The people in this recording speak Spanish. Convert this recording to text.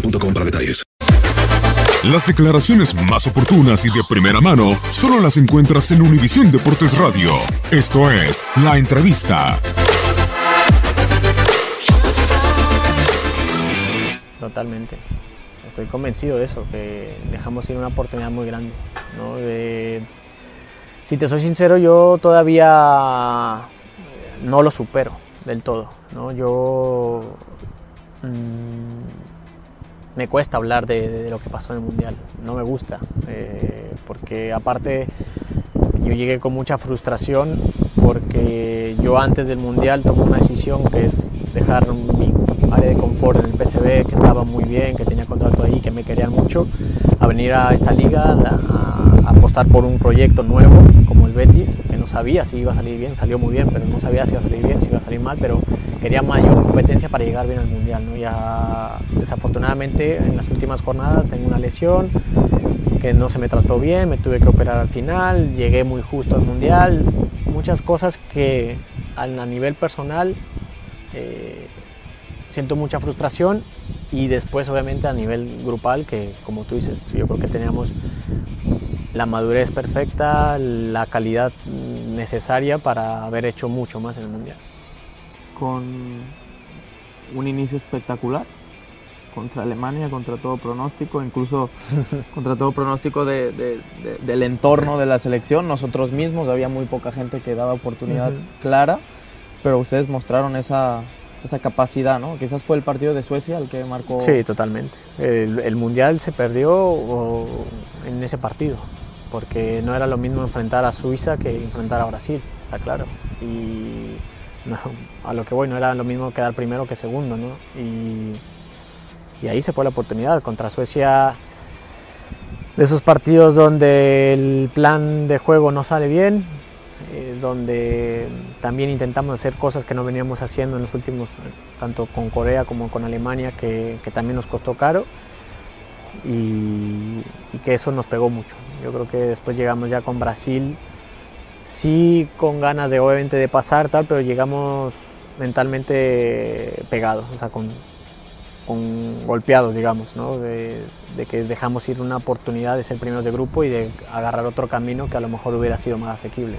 boostmobile.com para detalles. Las declaraciones más oportunas y de primera mano solo las encuentras en Univisión Deportes Radio. Esto es La Entrevista. Totalmente. Estoy convencido de eso, que dejamos ir una oportunidad muy grande. si te soy sincero, yo todavía no lo supero del todo. ¿no? Yo mm, me cuesta hablar de, de lo que pasó en el Mundial. No me gusta, eh, porque aparte yo llegué con mucha frustración porque yo antes del Mundial tomé una decisión que es dejar mi área de confort en el PSV, que estaba muy bien, que tenía contrato ahí, que me querían mucho, a venir a esta liga a apostar por un proyecto nuevo como el Betis, que no sabía si iba a salir bien, salió muy bien, pero no sabía si iba a salir bien, si iba a salir mal, pero quería mayor competencia para llegar bien al Mundial. ¿no? Ya desafortunadamente en las últimas jornadas tengo una lesión, que no se me trató bien, me tuve que operar al final, llegué muy justo al mundial, muchas cosas que a nivel personal eh, siento mucha frustración y después obviamente a nivel grupal que como tú dices yo creo que teníamos la madurez perfecta, la calidad necesaria para haber hecho mucho más en el mundial. con un inicio espectacular contra Alemania, contra todo pronóstico, incluso contra todo pronóstico de- de- de- del entorno de la selección. Nosotros mismos había muy poca gente que daba oportunidad clara, pero ustedes mostraron esa, esa capacidad, ¿no? Quizás fue el partido de Suecia el que marcó. Sí, totalmente. El, el mundial se perdió en ese partido, porque no era lo mismo enfrentar a Suiza que enfrentar a Brasil, está claro. Y a lo que voy, no era lo mismo quedar primero que segundo, ¿no? Y, ahí se fue la oportunidad contra Suecia. De esos partidos donde el plan de juego no sale bien, eh, donde también intentamos hacer cosas que no veníamos haciendo en los últimos, tanto con Corea como con Alemania, que también nos costó caro y, que eso nos pegó mucho. Yo creo que después llegamos ya con Brasil, sí con ganas de obviamente de pasar tal, pero llegamos mentalmente pegados, o sea, con, con golpeados, digamos, ¿no? de, que dejamos ir una oportunidad de ser primeros de grupo y de agarrar otro camino que a lo mejor hubiera sido más asequible.